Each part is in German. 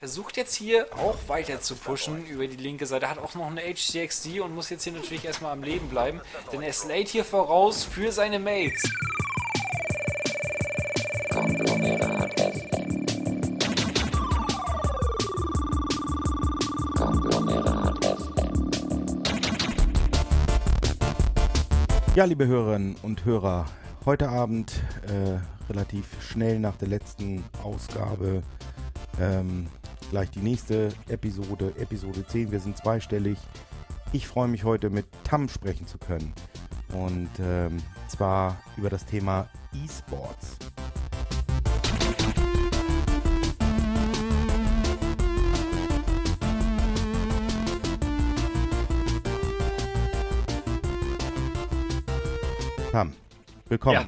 versucht jetzt hier auch weiter zu pushen über die linke Seite. Hat auch noch eine HCXD und muss jetzt hier natürlich erstmal am Leben bleiben. Denn er slayt hier voraus für seine Mates. Ja, liebe Hörerinnen und Hörer, heute Abend äh, relativ schnell nach der letzten Ausgabe ähm, gleich die nächste Episode, Episode 10. Wir sind zweistellig. Ich freue mich heute mit Tam sprechen zu können. Und ähm, zwar über das Thema E-Sports. Tam, willkommen. Ja.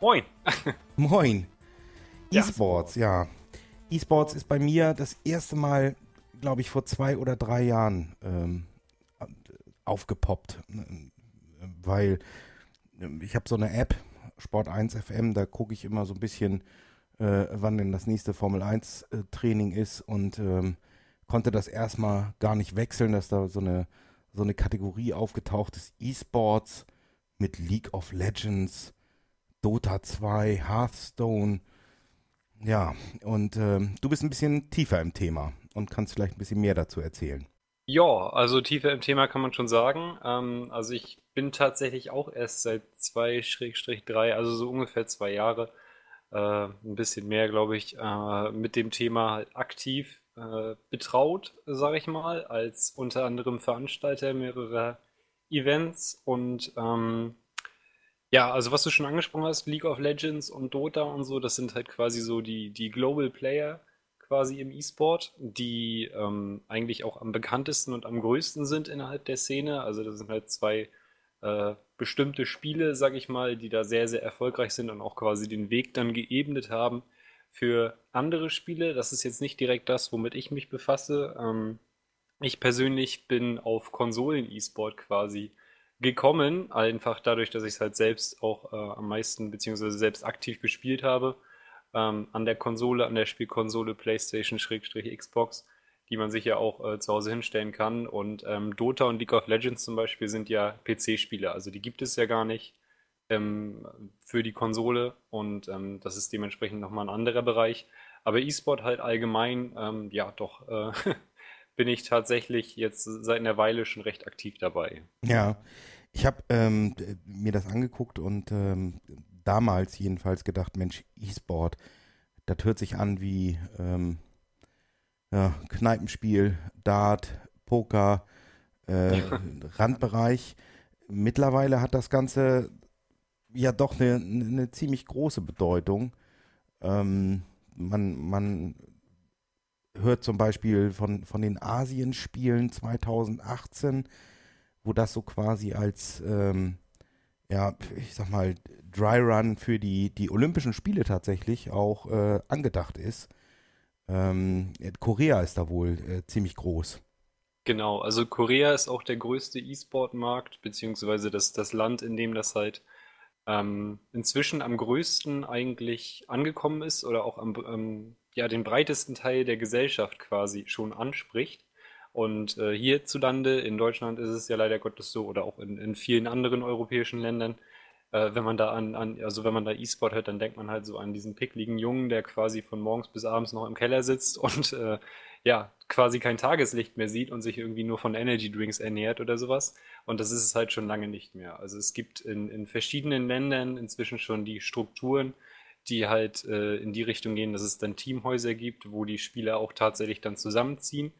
Moin. Moin. E-Sports, ja. E-Sports ist bei mir das erste Mal, glaube ich, vor zwei oder drei Jahren ähm, aufgepoppt. Weil ähm, ich habe so eine App, Sport 1 FM, da gucke ich immer so ein bisschen, äh, wann denn das nächste Formel 1 äh, Training ist und ähm, konnte das erstmal gar nicht wechseln, dass da so eine, so eine Kategorie aufgetaucht ist, E-Sports mit League of Legends, Dota 2, Hearthstone. Ja, und ähm, du bist ein bisschen tiefer im Thema und kannst vielleicht ein bisschen mehr dazu erzählen. Ja, also tiefer im Thema kann man schon sagen. Ähm, also ich bin tatsächlich auch erst seit zwei Schrägstrich drei, also so ungefähr zwei Jahre, äh, ein bisschen mehr, glaube ich, äh, mit dem Thema aktiv äh, betraut, sage ich mal, als unter anderem Veranstalter mehrerer Events und ähm, ja, also was du schon angesprochen hast, League of Legends und Dota und so, das sind halt quasi so die, die Global Player quasi im E-Sport, die ähm, eigentlich auch am bekanntesten und am größten sind innerhalb der Szene. Also das sind halt zwei äh, bestimmte Spiele, sag ich mal, die da sehr, sehr erfolgreich sind und auch quasi den Weg dann geebnet haben für andere Spiele. Das ist jetzt nicht direkt das, womit ich mich befasse. Ähm, ich persönlich bin auf Konsolen-E-Sport quasi gekommen, einfach dadurch, dass ich es halt selbst auch äh, am meisten beziehungsweise selbst aktiv gespielt habe, ähm, an der Konsole, an der Spielkonsole PlayStation Schrägstrich Xbox, die man sich ja auch äh, zu Hause hinstellen kann. Und ähm, Dota und League of Legends zum Beispiel sind ja PC-Spiele, also die gibt es ja gar nicht ähm, für die Konsole und ähm, das ist dementsprechend nochmal ein anderer Bereich. Aber E-Sport halt allgemein, ähm, ja doch, äh, bin ich tatsächlich jetzt seit einer Weile schon recht aktiv dabei. Ja, ich habe ähm, mir das angeguckt und ähm, damals jedenfalls gedacht, Mensch, E-Sport, das hört sich an wie ähm, ja, Kneipenspiel, Dart, Poker, äh, Randbereich. Mittlerweile hat das Ganze ja doch eine, eine ziemlich große Bedeutung. Ähm, man, man hört zum Beispiel von, von den Asienspielen 2018, wo das so quasi als, ähm, ja, ich sag mal, Dry Run für die, die Olympischen Spiele tatsächlich auch äh, angedacht ist. Ähm, Korea ist da wohl äh, ziemlich groß. Genau, also Korea ist auch der größte E-Sport-Markt, beziehungsweise das, das Land, in dem das halt ähm, inzwischen am größten eigentlich angekommen ist oder auch am, ähm, ja, den breitesten Teil der Gesellschaft quasi schon anspricht. Und äh, hierzulande, in Deutschland ist es ja leider Gottes so, oder auch in, in vielen anderen europäischen Ländern, äh, wenn man da an, an, also wenn man da E-Sport hört, dann denkt man halt so an diesen pickligen Jungen, der quasi von morgens bis abends noch im Keller sitzt und äh, ja, quasi kein Tageslicht mehr sieht und sich irgendwie nur von Energy Drinks ernährt oder sowas. Und das ist es halt schon lange nicht mehr. Also es gibt in, in verschiedenen Ländern inzwischen schon die Strukturen, die halt äh, in die Richtung gehen, dass es dann Teamhäuser gibt, wo die Spieler auch tatsächlich dann zusammenziehen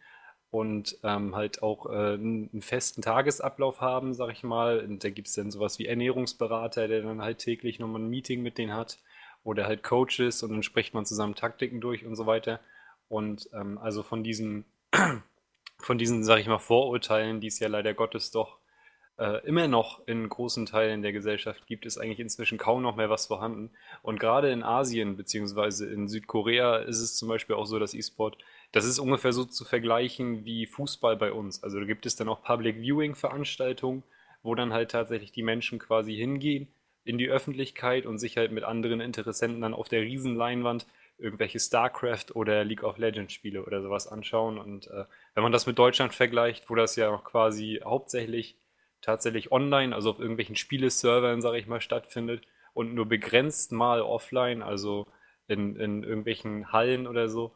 und ähm, halt auch äh, einen festen Tagesablauf haben, sag ich mal. Und da gibt es dann sowas wie Ernährungsberater, der dann halt täglich nochmal ein Meeting mit denen hat. Oder halt Coaches und dann spricht man zusammen Taktiken durch und so weiter. Und ähm, also von diesen, von diesen, sag ich mal, Vorurteilen, die es ja leider Gottes doch äh, immer noch in großen Teilen der Gesellschaft gibt, ist eigentlich inzwischen kaum noch mehr was vorhanden. Und gerade in Asien beziehungsweise in Südkorea ist es zum Beispiel auch so, dass E-Sport, das ist ungefähr so zu vergleichen wie Fußball bei uns. Also da gibt es dann auch Public Viewing Veranstaltungen, wo dann halt tatsächlich die Menschen quasi hingehen in die Öffentlichkeit und sich halt mit anderen Interessenten dann auf der Riesenleinwand irgendwelche StarCraft oder League of Legends Spiele oder sowas anschauen. Und äh, wenn man das mit Deutschland vergleicht, wo das ja noch quasi hauptsächlich tatsächlich online, also auf irgendwelchen Spieleservern, sage ich mal, stattfindet und nur begrenzt mal offline, also in, in irgendwelchen Hallen oder so.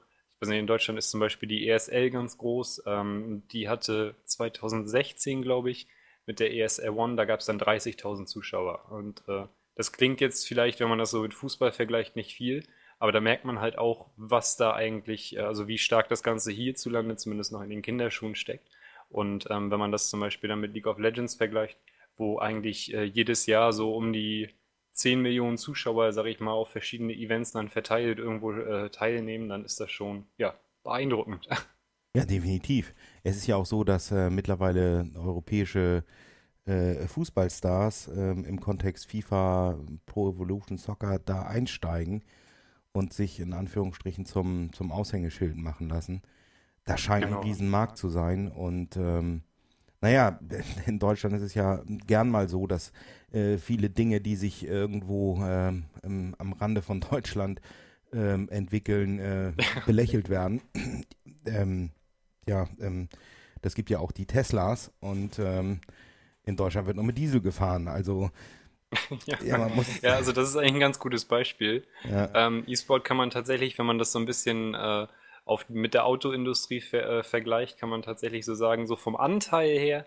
Nicht, in Deutschland ist zum Beispiel die ESL ganz groß. Ähm, die hatte 2016, glaube ich, mit der ESL One, da gab es dann 30.000 Zuschauer. Und äh, das klingt jetzt vielleicht, wenn man das so mit Fußball vergleicht, nicht viel. Aber da merkt man halt auch, was da eigentlich, äh, also wie stark das Ganze hierzulande zumindest noch in den Kinderschuhen steckt. Und ähm, wenn man das zum Beispiel dann mit League of Legends vergleicht, wo eigentlich äh, jedes Jahr so um die 10 Millionen Zuschauer, sage ich mal, auf verschiedene Events dann verteilt irgendwo äh, teilnehmen, dann ist das schon, ja, beeindruckend. Ja, definitiv. Es ist ja auch so, dass äh, mittlerweile europäische äh, Fußballstars ähm, im Kontext FIFA, Pro Evolution Soccer da einsteigen und sich in Anführungsstrichen zum, zum Aushängeschild machen lassen. Da scheint Genau. ein Riesenmarkt zu sein und ähm, naja, in Deutschland ist es ja gern mal so, dass äh, viele Dinge, die sich irgendwo ähm, im, am Rande von Deutschland ähm, entwickeln, äh, belächelt werden. ähm, ja, ähm, das gibt ja auch die Teslas und ähm, in Deutschland wird nur mit Diesel gefahren. Also Ja. ja, Ja, also das ist eigentlich ein ganz gutes Beispiel. ja, Ähm, E-Sport kann man tatsächlich, wenn man das so ein bisschen äh, auf, mit der Autoindustrie ver, äh, vergleicht, kann man tatsächlich so sagen, so vom Anteil her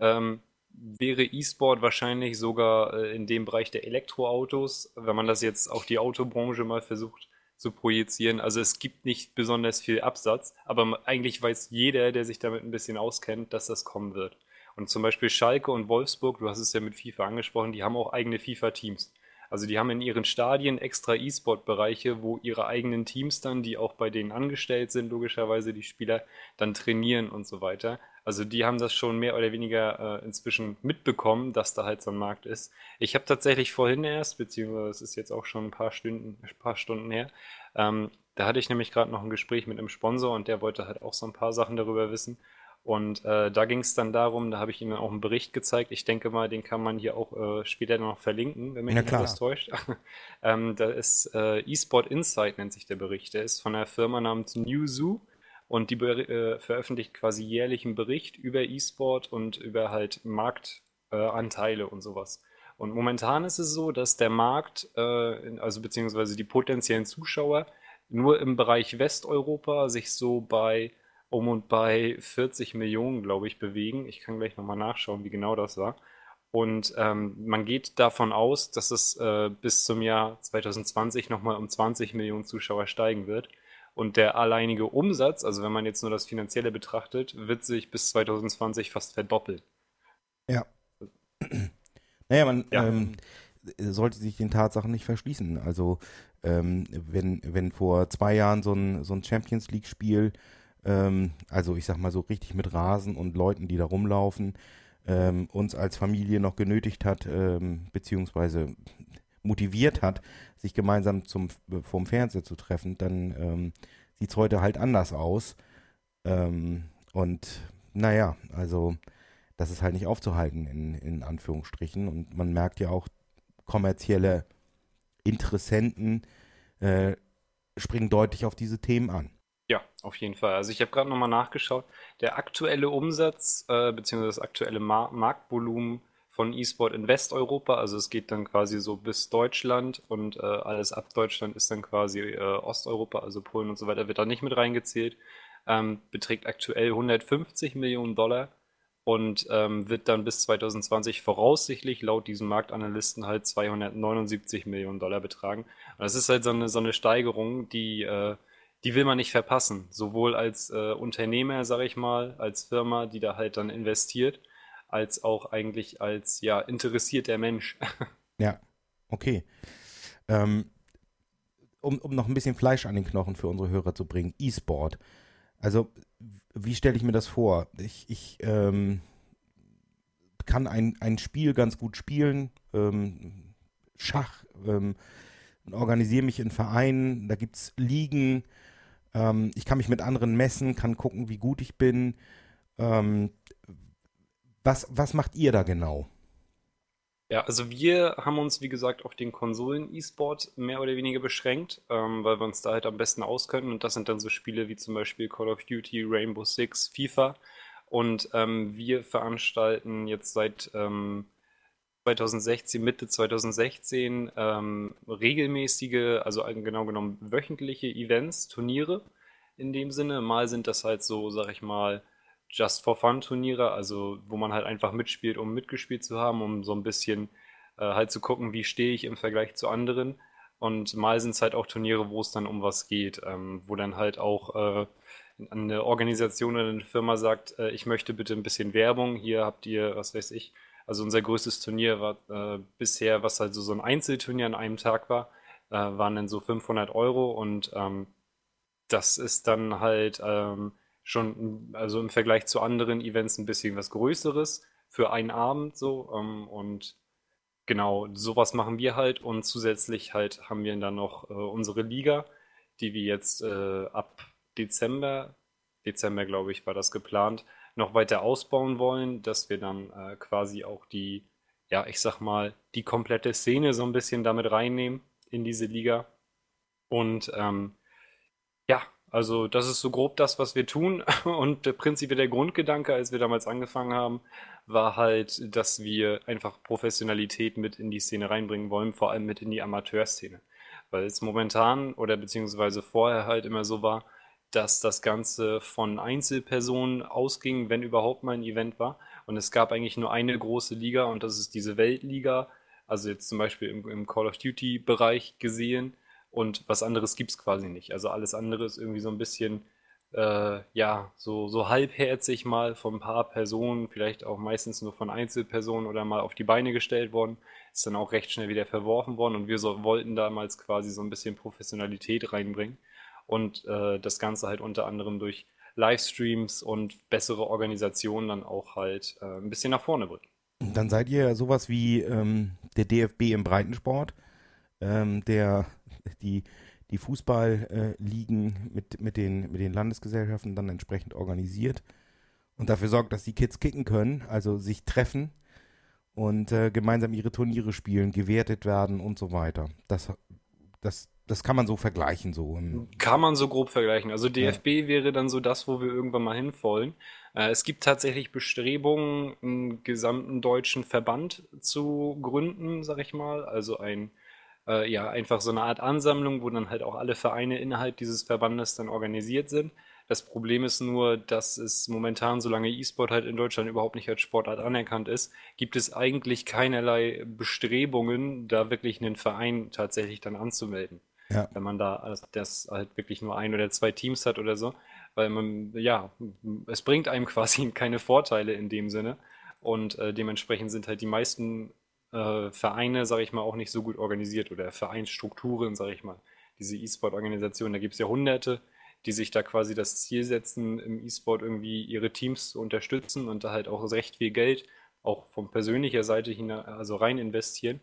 ähm, wäre E-Sport wahrscheinlich sogar äh, in dem Bereich der Elektroautos, wenn man das jetzt auf die Autobranche mal versucht zu projizieren. Also es gibt nicht besonders viel Absatz, aber eigentlich weiß jeder, der sich damit ein bisschen auskennt, dass das kommen wird. Und zum Beispiel Schalke und Wolfsburg, du hast es ja mit FIFA angesprochen, die haben auch eigene FIFA-Teams. Also die haben in ihren Stadien extra E-Sport-Bereiche, wo ihre eigenen Teams dann, die auch bei denen angestellt sind, logischerweise die Spieler, dann trainieren und so weiter. Also die haben das schon mehr oder weniger äh, inzwischen mitbekommen, dass da halt so ein Markt ist. Ich habe tatsächlich vorhin erst, beziehungsweise es ist jetzt auch schon ein paar Stunden, paar Stunden her, ähm, da hatte ich nämlich gerade noch ein Gespräch mit einem Sponsor und der wollte halt auch so ein paar Sachen darüber wissen. Und äh, da ging es dann darum, da habe ich dann auch einen Bericht gezeigt. Ich denke mal, den kann man hier auch äh, später noch verlinken, wenn mich Ja, nicht klar. alles täuscht. ähm, da ist äh, eSport Insight nennt sich der Bericht. Der ist von einer Firma namens Newzoo und die äh, veröffentlicht quasi jährlich einen Bericht über eSport und über halt Marktanteile Anteile und sowas. Und momentan ist es so, dass der Markt, äh, also beziehungsweise die potenziellen Zuschauer, nur im Bereich Westeuropa sich so bei um und bei 40 Millionen, glaube ich, bewegen. Ich kann gleich nochmal nachschauen, wie genau das war. Und ähm, man geht davon aus, dass es äh, bis zum Jahr 2020 nochmal um 20 Millionen Zuschauer steigen wird. Und der alleinige Umsatz, also wenn man jetzt nur das Finanzielle betrachtet, wird sich bis 2020 fast verdoppeln. ja. Naja, man Ja. ähm, sollte sich den Tatsachen nicht verschließen. Also ähm, wenn, wenn vor zwei Jahren so ein, so ein Champions League-Spiel, ähm, also ich sag mal so richtig mit Rasen und Leuten, die da rumlaufen, ähm, uns als Familie noch genötigt hat, ähm, beziehungsweise motiviert hat, sich gemeinsam zum, vorm Fernseher zu treffen, dann ähm, sieht es heute halt anders aus. Ähm, und naja, also das ist halt nicht aufzuhalten in, in Anführungsstrichen. Und man merkt ja auch, kommerzielle Interessenten äh, springen deutlich auf diese Themen an. Ja, auf jeden Fall. Also ich habe gerade nochmal nachgeschaut. Der aktuelle Umsatz äh, beziehungsweise das aktuelle Mar Marktvolumen von E-Sport in Westeuropa, also es geht dann quasi so bis Deutschland und äh, alles ab Deutschland ist dann quasi äh, Osteuropa, also Polen und so weiter, wird da nicht mit reingezählt, ähm, beträgt aktuell 150 Millionen Dollar und ähm, wird dann bis 2020 voraussichtlich laut diesem Marktanalysten halt 279 Millionen Dollar betragen. Und das ist halt so eine, so eine Steigerung, die, äh, die will man nicht verpassen. Sowohl als äh, Unternehmer, sage ich mal, als Firma, die da halt dann investiert, als auch eigentlich als ja interessierter Mensch. Ja, okay. Ähm, um, um noch ein bisschen Fleisch an den Knochen für unsere Hörer zu bringen, E-Sport. Also, wie stelle ich mir das vor? Ich, ich ähm, kann ein, ein Spiel ganz gut spielen, ähm, Schach, ähm, organisiere mich in Vereinen, da gibt es Ligen, ähm, ich kann mich mit anderen messen, kann gucken, wie gut ich bin. Ähm, was, was macht ihr da genau? Ja, also wir haben uns, wie gesagt, auf den Konsolen-E-Sport mehr oder weniger beschränkt, ähm, weil wir uns da halt am besten auskönnen. Und das sind dann so Spiele wie zum Beispiel Call of Duty, Rainbow Six, FIFA. Und ähm, wir veranstalten jetzt seit ähm, 2016, Mitte 2016, ähm, regelmäßige, also genau genommen wöchentliche Events, Turniere in dem Sinne. Mal sind das halt so, sag ich mal, Just for Fun Turniere, also wo man halt einfach mitspielt, um mitgespielt zu haben, um so ein bisschen äh, halt zu gucken, wie stehe ich im Vergleich zu anderen. Und mal sind es halt auch Turniere, wo es dann um was geht, ähm, wo dann halt auch äh, eine Organisation oder eine Firma sagt, äh, ich möchte bitte ein bisschen Werbung, hier habt ihr, was weiß ich. Also unser größtes Turnier war äh, bisher, was halt so, ein Einzelturnier an einem Tag war, äh, waren dann so 500 Euro und ähm, das ist dann halt ähm, schon, also im Vergleich zu anderen Events ein bisschen was Größeres für einen Abend so. Ähm, und genau, sowas machen wir halt. Und zusätzlich halt haben wir dann noch äh, unsere Liga, die wir jetzt äh, ab Dezember, Dezember glaube ich, war das geplant, noch weiter ausbauen wollen, dass wir dann äh, quasi auch die, ja, ich sag mal, die komplette Szene so ein bisschen damit reinnehmen in diese Liga. Und ähm, ja, also das ist so grob das, was wir tun. Und der prinzipiell der Grundgedanke, als wir damals angefangen haben, war halt, dass wir einfach Professionalität mit in die Szene reinbringen wollen, vor allem mit in die Amateurszene. Weil es momentan oder beziehungsweise vorher halt immer so war, dass das Ganze von Einzelpersonen ausging, wenn überhaupt mal ein Event war. Und es gab eigentlich nur eine große Liga und das ist diese Weltliga. Also jetzt zum Beispiel im, im Call of Duty-Bereich gesehen und was anderes gibt es quasi nicht. Also alles andere ist irgendwie so ein bisschen, äh, ja, so, so halbherzig mal von ein paar Personen, vielleicht auch meistens nur von Einzelpersonen oder mal auf die Beine gestellt worden, ist dann auch recht schnell wieder verworfen worden und wir so, wollten damals quasi so ein bisschen Professionalität reinbringen und äh, das Ganze halt unter anderem durch Livestreams und bessere Organisationen dann auch halt äh, ein bisschen nach vorne bringen. Dann seid ihr sowas wie ähm, der DFB im Breitensport, ähm, der die, die Fußballligen äh, mit, mit, den, mit den Landesgesellschaften dann entsprechend organisiert und dafür sorgt, dass die Kids kicken können, also sich treffen und äh, gemeinsam ihre Turniere spielen, gewertet werden und so weiter. Das, das, das kann man so vergleichen, so. Kann man so grob vergleichen. Also DFB ja. wäre dann so das, wo wir irgendwann mal hinwollen. Äh, es gibt tatsächlich Bestrebungen, einen gesamten deutschen Verband zu gründen, sag ich mal. Also ein äh, ja, einfach so eine Art Ansammlung, wo dann halt auch alle Vereine innerhalb dieses Verbandes dann organisiert sind. Das Problem ist nur, dass es momentan, solange E-Sport halt in Deutschland überhaupt nicht als Sportart anerkannt ist, gibt es eigentlich keinerlei Bestrebungen, da wirklich einen Verein tatsächlich dann anzumelden. Ja. Wenn man da das halt wirklich nur ein oder zwei Teams hat oder so. Weil man, ja, es bringt einem quasi keine Vorteile in dem Sinne. Und äh, dementsprechend sind halt die meisten äh, Vereine, sage ich mal, auch nicht so gut organisiert oder Vereinsstrukturen, sage ich mal. Diese E-Sport-Organisationen, da gibt es ja hunderte, die sich da quasi das Ziel setzen, im E-Sport irgendwie ihre Teams zu unterstützen und da halt auch recht viel Geld, auch von persönlicher Seite hin, also rein investieren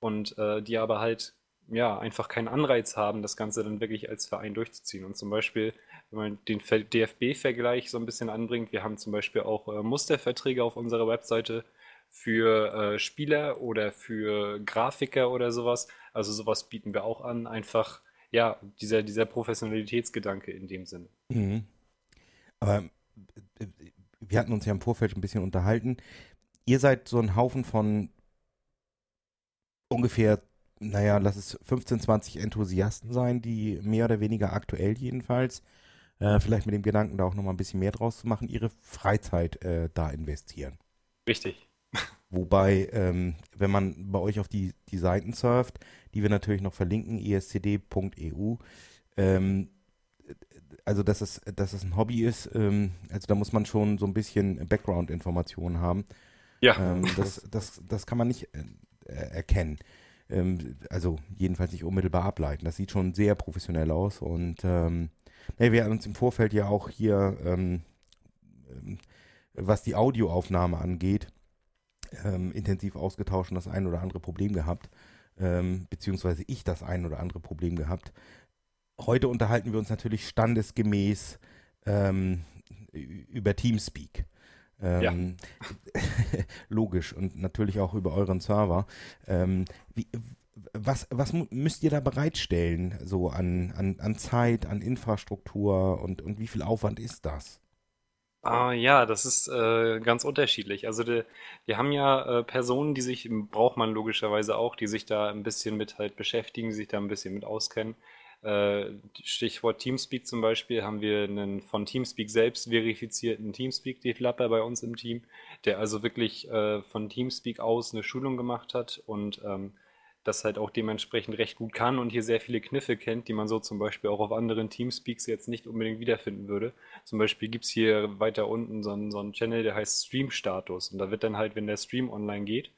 und äh, die aber halt ja einfach keinen Anreiz haben, das Ganze dann wirklich als Verein durchzuziehen. Und zum Beispiel, wenn man den DFB-Vergleich so ein bisschen anbringt, wir haben zum Beispiel auch äh, Musterverträge auf unserer Webseite für äh, Spieler oder für Grafiker oder sowas. Also sowas bieten wir auch an. Einfach, ja, dieser, dieser Professionalitätsgedanke in dem Sinne. Mhm. Aber äh, wir hatten uns ja im Vorfeld ein bisschen unterhalten. Ihr seid so ein Haufen von ungefähr, naja, lass es 15, 20 Enthusiasten sein, die mehr oder weniger aktuell jedenfalls, äh, vielleicht mit dem Gedanken, da auch nochmal ein bisschen mehr draus zu machen, ihre Freizeit äh, da investieren. Richtig. Wobei, ähm, wenn man bei euch auf die, die Seiten surft, die wir natürlich noch verlinken, escd.eu, ähm, also dass es, dass es ein Hobby ist, ähm, also da muss man schon so ein bisschen Background-Informationen haben. Ja. Ähm, das, das, das kann man nicht äh, erkennen. Ähm, also jedenfalls nicht unmittelbar ableiten. Das sieht schon sehr professionell aus und ähm, wir haben uns im Vorfeld ja auch hier, ähm, ähm, was die Audioaufnahme angeht, ähm, intensiv ausgetauscht und das ein oder andere Problem gehabt, ähm, beziehungsweise ich das ein oder andere Problem gehabt. Heute unterhalten wir uns natürlich standesgemäß über Teamspeak. Ähm, logisch und natürlich auch über euren Server. Ähm, wie, was, was müsst ihr da bereitstellen, so an, an, an Zeit, an Infrastruktur und, und wie viel Aufwand ist das? Ah, ja, das ist äh, ganz unterschiedlich. Also de, wir haben ja äh, Personen, die sich, braucht man logischerweise auch, die sich da ein bisschen mit halt beschäftigen, sich da ein bisschen mit auskennen. Äh, Stichwort Teamspeak zum Beispiel, haben wir einen von Teamspeak selbst verifizierten Teamspeak-Developer bei uns im Team, der also wirklich äh, von Teamspeak aus eine Schulung gemacht hat und ähm, das halt auch dementsprechend recht gut kann und hier sehr viele Kniffe kennt, die man so zum Beispiel auch auf anderen Teamspeaks jetzt nicht unbedingt wiederfinden würde. Zum Beispiel gibt es hier weiter unten so einen, so einen Channel, der heißt Stream-Status. Und da wird dann halt, wenn der Stream online geht,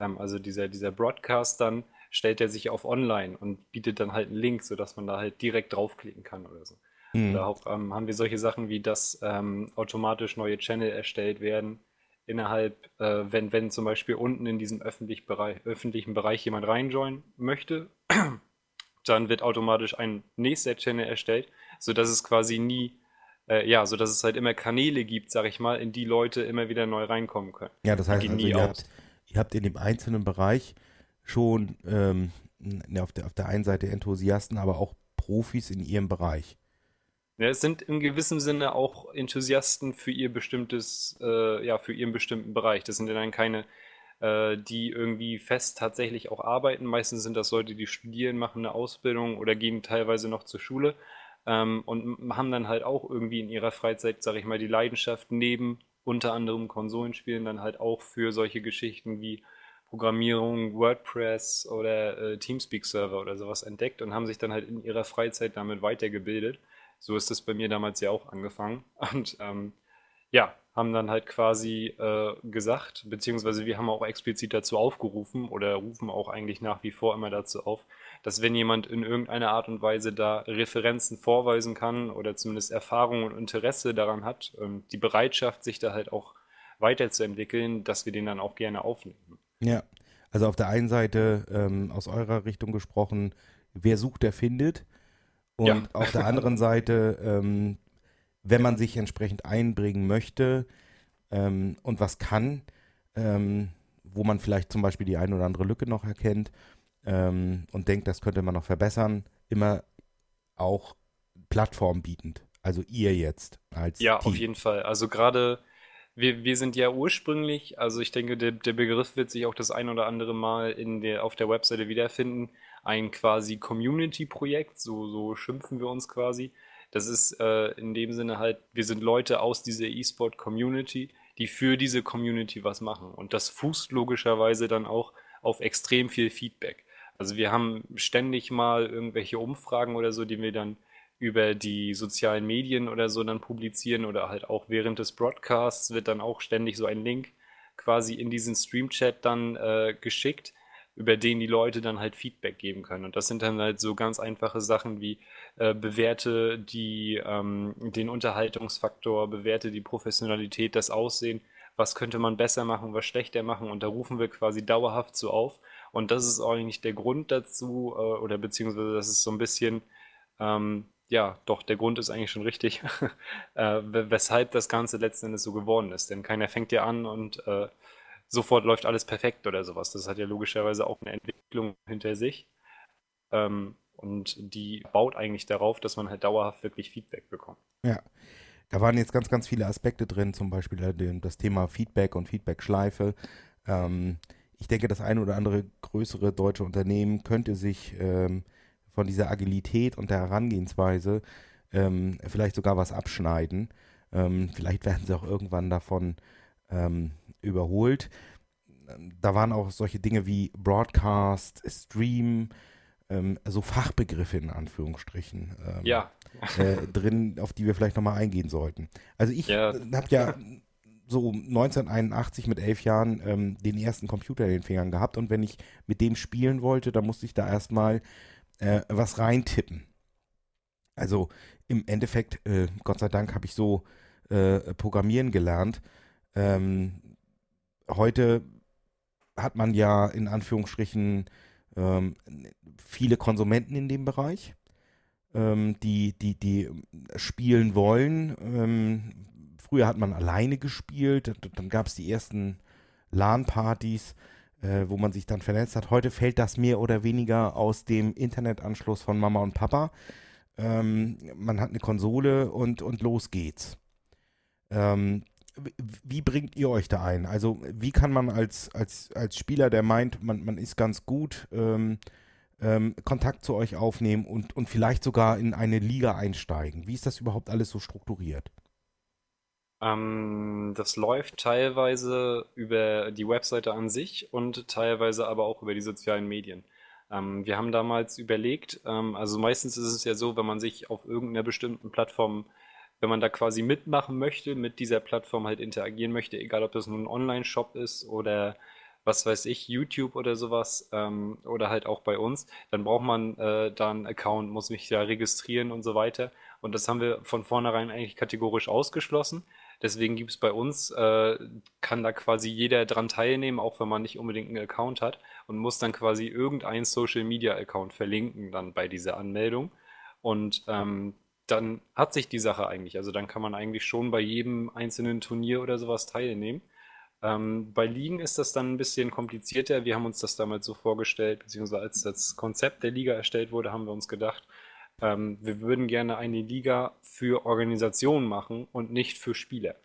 ähm, also dieser, dieser Broadcast dann, stellt er sich auf online und bietet dann halt einen Link, sodass man da halt direkt draufklicken kann oder so. Hm. Oder auch ähm, haben wir solche Sachen wie, dass ähm, automatisch neue Channel erstellt werden innerhalb, äh, wenn, wenn zum Beispiel unten in diesen öffentlich Bereich, öffentlichen Bereich jemand reinjoinen möchte, dann wird automatisch ein nächster Channel erstellt, sodass es quasi nie, äh, ja, sodass es halt immer Kanäle gibt, sag ich mal, in die Leute immer wieder neu reinkommen können. Ja, das heißt also, nie ihr habt, ihr habt in dem einzelnen Bereich schon ähm, ne, auf, der, auf der einen Seite Enthusiasten, aber auch Profis in ihrem Bereich. Ja, es sind im gewissen Sinne auch Enthusiasten für ihr bestimmtes, äh, ja, für ihren bestimmten Bereich. Das sind ja dann keine, äh, die irgendwie fest tatsächlich auch arbeiten. Meistens sind das Leute, die studieren, machen eine Ausbildung oder gehen teilweise noch zur Schule, ähm, und haben dann halt auch irgendwie in ihrer Freizeit, sag ich mal, die Leidenschaft neben unter anderem Konsolenspielen dann halt auch für solche Geschichten wie Programmierung, WordPress oder äh, Teamspeak-Server oder sowas entdeckt und haben sich dann halt in ihrer Freizeit damit weitergebildet. So ist das bei mir damals ja auch angefangen. Und ähm, ja, haben dann halt quasi äh, gesagt, beziehungsweise wir haben auch explizit dazu aufgerufen oder rufen auch eigentlich nach wie vor immer dazu auf, dass wenn jemand in irgendeiner Art und Weise da Referenzen vorweisen kann oder zumindest Erfahrung und Interesse daran hat, ähm, die Bereitschaft, sich da halt auch weiterzuentwickeln, dass wir den dann auch gerne aufnehmen. Ja, also auf der einen Seite ähm, aus eurer Richtung gesprochen, wer sucht, der findet. Und Ja. auf der anderen Seite, ähm, wenn man sich entsprechend einbringen möchte ähm, und was kann, ähm, wo man vielleicht zum Beispiel die eine oder andere Lücke noch erkennt ähm, und denkt, das könnte man noch verbessern, immer auch Plattform bietend. Also ihr jetzt als Ja, Team. auf jeden Fall. Also gerade, wir, wir sind ja ursprünglich, also ich denke, der, der Begriff wird sich auch das ein oder andere Mal in der, auf der Webseite wiederfinden. Ein quasi Community-Projekt, so, so schimpfen wir uns quasi. Das ist äh, in dem Sinne halt, wir sind Leute aus dieser E-Sport-Community, die für diese Community was machen. Und das fußt logischerweise dann auch auf extrem viel Feedback. Also wir haben ständig mal irgendwelche Umfragen oder so, die wir dann über die sozialen Medien oder so dann publizieren oder halt auch während des Broadcasts wird dann auch ständig so ein Link quasi in diesen Stream-Chat dann äh, geschickt, über den die Leute dann halt Feedback geben können. Und das sind dann halt so ganz einfache Sachen wie äh, bewerte die, ähm, den Unterhaltungsfaktor, bewerte die Professionalität, das Aussehen, was könnte man besser machen, was schlechter machen. Und da rufen wir quasi dauerhaft so auf. Und das ist eigentlich der Grund dazu, äh, oder beziehungsweise das ist so ein bisschen, ähm, ja, doch, der Grund ist eigentlich schon richtig, äh, we- weshalb das Ganze letzten Endes so geworden ist. Denn keiner fängt ja an und äh, sofort läuft alles perfekt oder sowas. Das hat ja logischerweise auch eine Entwicklung hinter sich. Ähm, und die baut eigentlich darauf, dass man halt dauerhaft wirklich Feedback bekommt. Ja, da waren jetzt ganz, ganz viele Aspekte drin, zum Beispiel das Thema Feedback und Feedback-Schleife. Ähm, ich denke, das eine oder andere größere deutsche Unternehmen könnte sich ähm, von dieser Agilität und der Herangehensweise ähm, vielleicht sogar was abschneiden. Ähm, vielleicht werden sie auch irgendwann davon ähm, überholt. Ähm, Da waren auch solche Dinge wie Broadcast, Stream, ähm, so Fachbegriffe in Anführungsstrichen. Ähm, Ja, äh, drin, auf die wir vielleicht nochmal eingehen sollten. Also ich Ja. habe ja so 1981 mit elf Jahren ähm, den ersten Computer in den Fingern gehabt und wenn ich mit dem spielen wollte, dann musste ich da erstmal äh, was reintippen. Also im Endeffekt, äh, Gott sei Dank, habe ich so äh, Programmieren gelernt. Ähm, heute hat man ja in Anführungsstrichen ähm, viele Konsumenten in dem Bereich ähm, die, die, die spielen wollen. Ähm, früher hat man alleine gespielt, dann gab es die ersten LAN-Partys, äh, wo man sich dann vernetzt hat. Heute fällt das mehr oder weniger aus dem Internetanschluss von Mama und Papa. Ähm, man hat eine Konsole und, und los geht's. Ähm, wie bringt ihr euch da ein? Also wie kann man als, als, als Spieler, der meint, man, man ist ganz gut, ähm, ähm, Kontakt zu euch aufnehmen und, und vielleicht sogar in eine Liga einsteigen? Wie ist das überhaupt alles so strukturiert? Ähm, das läuft teilweise über die Webseite an sich und teilweise aber auch über die sozialen Medien. Ähm, wir haben damals überlegt, ähm, also meistens ist es ja so, wenn man sich auf irgendeiner bestimmten Plattform, wenn man da quasi mitmachen möchte, mit dieser Plattform halt interagieren möchte, egal ob das nun ein Online-Shop ist oder was weiß ich, YouTube oder sowas ähm, oder halt auch bei uns, dann braucht man äh, da einen Account, muss mich ja registrieren und so weiter. Und das haben wir von vornherein eigentlich kategorisch ausgeschlossen. Deswegen gibt es bei uns, äh, kann da quasi jeder dran teilnehmen, auch wenn man nicht unbedingt einen Account hat und muss dann quasi irgendeinen Social Media Account verlinken dann bei dieser Anmeldung. Und ähm, dann hat sich die Sache eigentlich. Also dann kann man eigentlich schon bei jedem einzelnen Turnier oder sowas teilnehmen. Ähm, bei Ligen ist das dann ein bisschen komplizierter. Wir haben uns das damals so vorgestellt, beziehungsweise als das Konzept der Liga erstellt wurde, haben wir uns gedacht, ähm, wir würden gerne eine Liga für Organisationen machen und nicht für Spieler.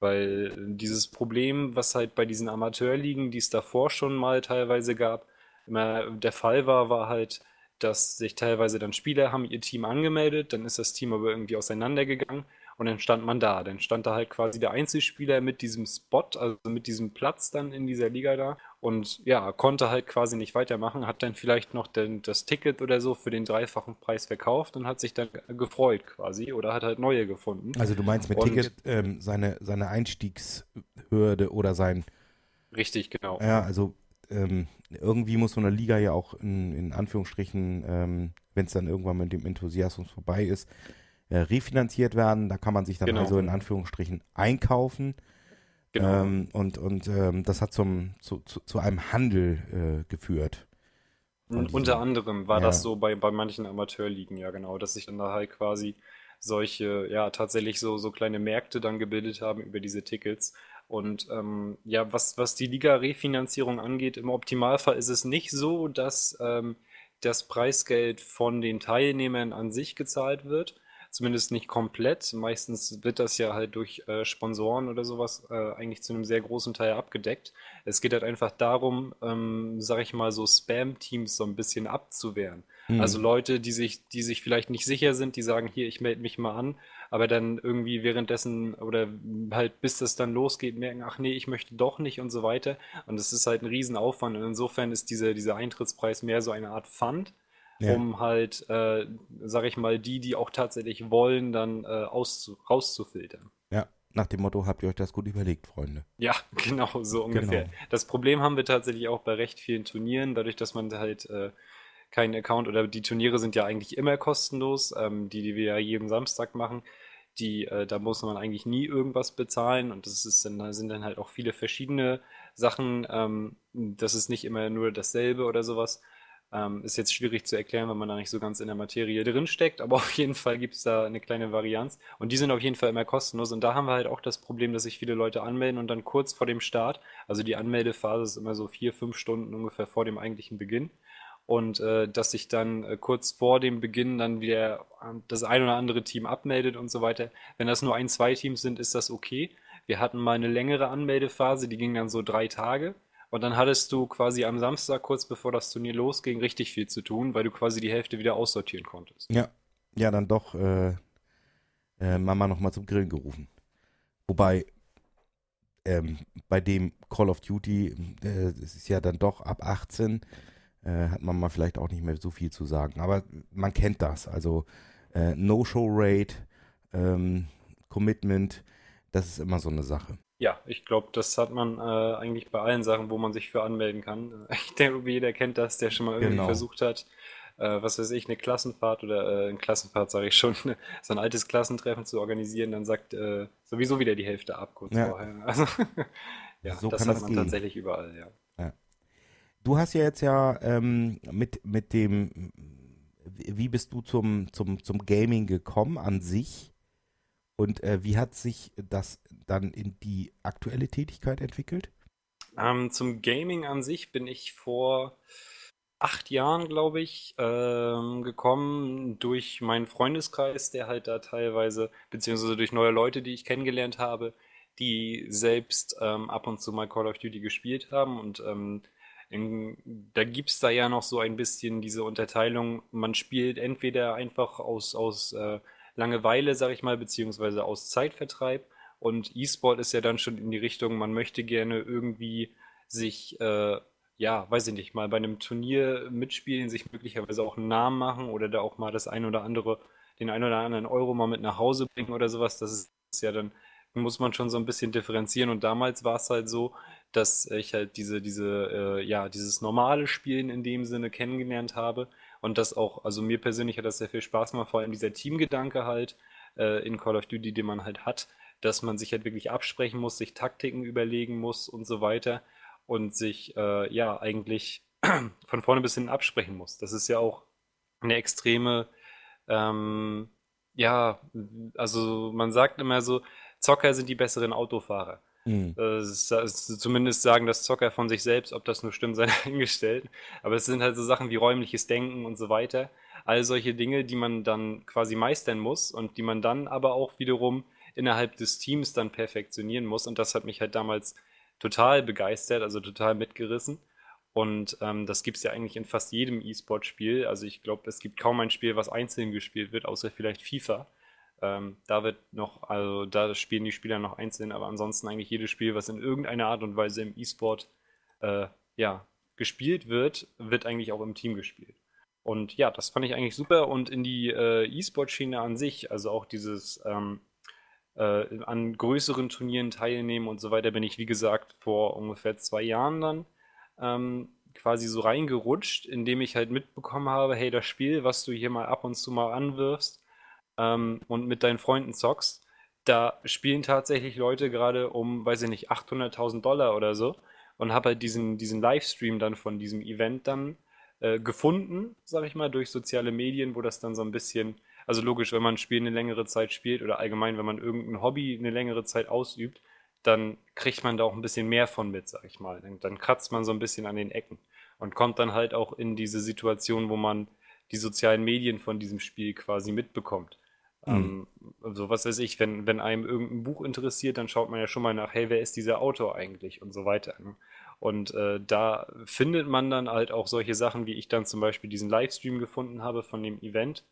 Weil dieses Problem, was halt bei diesen Amateurligen, die es davor schon mal teilweise gab, immer der Fall war, war halt, dass sich teilweise dann Spieler haben ihr Team angemeldet, dann ist das Team aber irgendwie auseinandergegangen und dann stand man da. Dann stand da halt quasi der Einzelspieler mit diesem Spot, also mit diesem Platz dann in dieser Liga da und ja, konnte halt quasi nicht weitermachen, hat dann vielleicht noch den, das Ticket oder so für den dreifachen Preis verkauft und hat sich dann gefreut quasi oder hat halt neue gefunden. Also du meinst mit Und- Ticket ähm, seine, seine Einstiegshürde oder sein, Richtig, genau. ja, also ähm, irgendwie muss so eine Liga ja auch in, in Anführungsstrichen, ähm, wenn es dann irgendwann mit dem Enthusiasmus vorbei ist, äh, refinanziert werden. Da kann man sich dann Genau. also in Anführungsstrichen einkaufen. Genau. Ähm, und und ähm, das hat zum, zu, zu, zu einem Handel äh, geführt. Und unter anderem war Ja. das so bei, bei manchen Amateurligen, ja genau, dass sich dann da halt quasi solche, ja, tatsächlich so, so kleine Märkte dann gebildet haben über diese Tickets. Und ähm, ja, was, was die Liga-Refinanzierung angeht, im Optimalfall ist es nicht so, dass ähm, das Preisgeld von den Teilnehmern an sich gezahlt wird. Zumindest nicht komplett. Meistens wird das ja halt durch äh, Sponsoren oder sowas äh, eigentlich zu einem sehr großen Teil abgedeckt. Es geht halt einfach darum, ähm, sag ich mal, so Spam-Teams so ein bisschen abzuwehren. Hm. Also Leute, die sich, die sich vielleicht nicht sicher sind, die sagen, hier, ich melde mich mal an, aber dann irgendwie währenddessen oder halt bis das dann losgeht, merken, ach nee, ich möchte doch nicht und so weiter. Und das ist halt ein Riesenaufwand. Und insofern ist dieser, dieser Eintrittspreis mehr so eine Art Pfand, Ja. um halt, äh, sag ich mal, die, die auch tatsächlich wollen, dann äh, auszu rauszufiltern. ja, nach dem Motto, habt ihr euch das gut überlegt, Freunde. Ja, genau, so ungefähr. Genau. Das Problem haben wir tatsächlich auch bei recht vielen Turnieren, dadurch, dass man halt äh, keinen Account oder die Turniere sind ja eigentlich immer kostenlos, ähm, die, die wir ja jeden Samstag machen. Die, äh, da muss man eigentlich nie irgendwas bezahlen und das ist dann, da sind dann halt auch viele verschiedene Sachen. Ähm, das ist nicht immer nur dasselbe oder sowas. Ähm, ist jetzt schwierig zu erklären, wenn man da nicht so ganz in der Materie drin steckt, aber auf jeden Fall gibt es da eine kleine Varianz. Und die sind auf jeden Fall immer kostenlos. Und da haben wir halt auch das Problem, dass sich viele Leute anmelden und dann kurz vor dem Start, also die Anmeldephase ist immer so vier, fünf Stunden ungefähr vor dem eigentlichen Beginn. Und äh, dass sich dann äh, kurz vor dem Beginn dann wieder ähm, das ein oder andere Team abmeldet und so weiter. Wenn das nur ein, zwei Teams sind, ist das okay. Wir hatten mal eine längere Anmeldephase, die ging dann so drei Tage. Und dann hattest du quasi am Samstag, kurz bevor das Turnier losging, richtig viel zu tun, weil du quasi die Hälfte wieder aussortieren konntest. Ja, ja, dann doch äh, äh, Mama nochmal zum Grillen gerufen. Wobei ähm, bei dem Call of Duty, äh, es ist ja dann doch ab 18, äh, hat Mama vielleicht auch nicht mehr so viel zu sagen. Aber man kennt das. Also äh, No-Show-Rate, ähm, Commitment, das ist immer so eine Sache. Ja, ich glaube, das hat man äh, eigentlich bei allen Sachen, wo man sich für anmelden kann. Ich denke, jeder kennt das, der schon mal irgendwie Genau. versucht hat, äh, was weiß ich, eine Klassenfahrt oder äh, eine Klassenfahrt, sage ich schon, so ein altes Klassentreffen zu organisieren, dann sagt äh, sowieso wieder die Hälfte ab kurz Ja. vorher. Also, ja, So das kann hat man gehen. tatsächlich überall, ja. Du hast ja jetzt ja ähm, mit, mit dem, wie bist du zum, zum, zum Gaming gekommen an sich? Und äh, wie hat sich das dann in die aktuelle Tätigkeit entwickelt? Ähm, zum Gaming an sich bin ich vor acht Jahren, glaube ich, ähm, gekommen durch meinen Freundeskreis, der halt da teilweise, beziehungsweise durch neue Leute, die ich kennengelernt habe, die selbst ähm, ab und zu mal Call of Duty gespielt haben. Und ähm, in, da gibt's da ja noch so ein bisschen diese Unterteilung, man spielt entweder einfach aus, aus äh, Langeweile, sag ich mal, beziehungsweise aus Zeitvertreib. Und E-Sport ist ja dann schon in die Richtung, man möchte gerne irgendwie sich, äh, ja, weiß ich nicht, mal bei einem Turnier mitspielen, sich möglicherweise auch einen Namen machen oder da auch mal das ein oder andere, den ein oder anderen Euro mal mit nach Hause bringen oder sowas. Das ist ja dann, muss man schon so ein bisschen differenzieren. Und damals war es halt so, dass ich halt diese, diese, äh, ja, dieses normale Spielen in dem Sinne kennengelernt habe und das auch, also mir persönlich hat das sehr viel Spaß gemacht, vor allem dieser Teamgedanke halt äh, in Call of Duty, den man halt hat, dass man sich halt wirklich absprechen muss, sich Taktiken überlegen muss und so weiter und sich äh, ja eigentlich von vorne bis hinten absprechen muss. Das ist ja auch eine extreme, ähm, ja, also man sagt immer so, Zocker sind die besseren Autofahrer. Mhm. Äh, zumindest sagen das Zocker von sich selbst, ob das nur stimmt, sei dahingestellt. Aber es sind halt so Sachen wie räumliches Denken und so weiter. All solche Dinge, die man dann quasi meistern muss und die man dann aber auch wiederum innerhalb des Teams dann perfektionieren muss. Und das hat mich halt damals total begeistert, also total mitgerissen. Und ähm, das gibt es ja eigentlich in fast jedem E-Sport-Spiel. Also ich glaube, es gibt kaum ein Spiel, was einzeln gespielt wird, außer vielleicht FIFA. Ähm, da wird noch, also da spielen die Spieler noch einzeln, aber ansonsten eigentlich jedes Spiel, was in irgendeiner Art und Weise im E-Sport äh, ja, gespielt wird, wird eigentlich auch im Team gespielt. Und ja, das fand ich eigentlich super und in die äh, E-Sport-Schiene an sich, also auch dieses ähm, äh, an größeren Turnieren teilnehmen und so weiter, bin ich wie gesagt vor ungefähr zwei Jahren dann ähm, quasi so reingerutscht, indem ich halt mitbekommen habe, hey, das Spiel, was du hier mal ab und zu mal anwirfst, ähm, und mit deinen Freunden zockst, da spielen tatsächlich Leute gerade um, weiß ich nicht, 800.000 Dollar oder so und habe halt diesen, diesen Livestream dann von diesem Event dann äh, gefunden, sag ich mal, durch soziale Medien, wo das dann so ein bisschen, also logisch, wenn man ein Spiel eine längere Zeit spielt oder allgemein, wenn man irgendein Hobby eine längere Zeit ausübt, dann kriegt man da auch ein bisschen mehr von mit, sag ich mal. Dann, dann kratzt man so ein bisschen an den Ecken und kommt dann halt auch in diese Situation, wo man die sozialen Medien von diesem Spiel quasi mitbekommt. Mhm. Ähm, also was weiß ich, wenn, wenn einem irgendein Buch interessiert, dann schaut man ja schon mal nach, hey, wer ist dieser Autor eigentlich und so weiter. Ne? Und äh, da findet man dann halt auch solche Sachen, wie ich dann zum Beispiel diesen Livestream gefunden habe von dem Event,